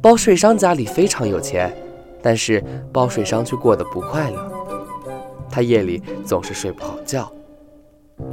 包税商家里非常有钱，但是包税商却过得不快乐。他夜里总是睡不好觉，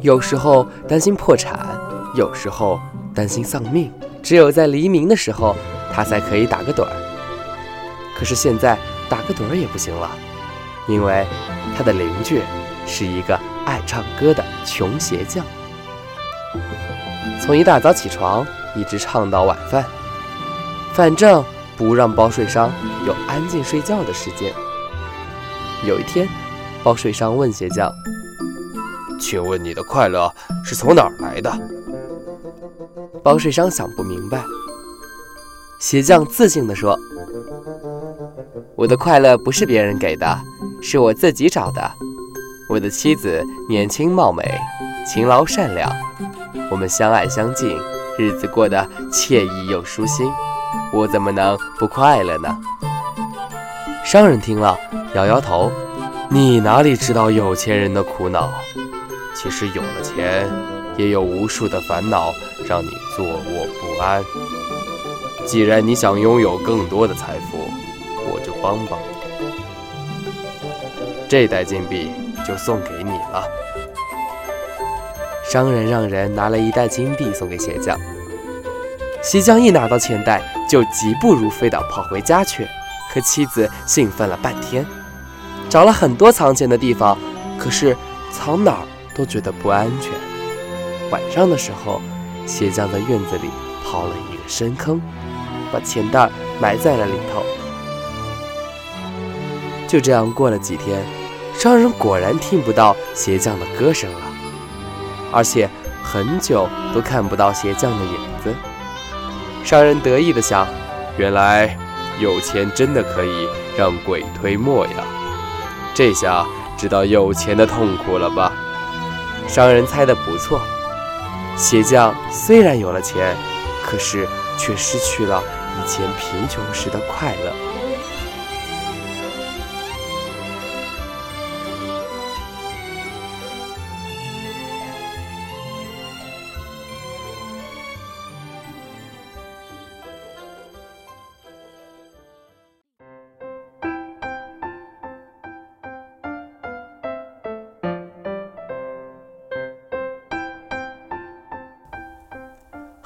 有时候担心破产，有时候担心丧命。只有在黎明的时候，他才可以打个盹儿。可是现在打个盹儿也不行了，因为他的邻居是一个爱唱歌的穷鞋匠，从一大早起床一直唱到晚饭。反正不让包税商有安静睡觉的时间。有一天，包税商问鞋匠：“请问你的快乐是从哪儿来的？”包税商想不明白。鞋匠自信地说：“我的快乐不是别人给的，是我自己找的。我的妻子年轻貌美，勤劳善良，我们相爱相敬，日子过得惬意又舒心。”我怎么能不快乐呢？商人听了，摇摇头：“你哪里知道有钱人的苦恼？其实有了钱，也有无数的烦恼让你坐卧不安。既然你想拥有更多的财富，我就帮帮你。这袋金币就送给你了。”商人让人拿了一袋金币送给鞋匠。鞋匠一拿到钱袋，就疾步如飞地跑回家去，和妻子兴奋了半天，找了很多藏钱的地方，可是藏哪儿都觉得不安全。晚上的时候，鞋匠在院子里刨了一个深坑，把钱袋埋在了里头。就这样过了几天，商人果然听不到鞋匠的歌声了，而且很久都看不到鞋匠的影子。商人得意地想：“原来有钱真的可以让鬼推磨呀！这下知道有钱的痛苦了吧？”商人猜得不错。鞋匠虽然有了钱，可是却失去了以前贫穷时的快乐。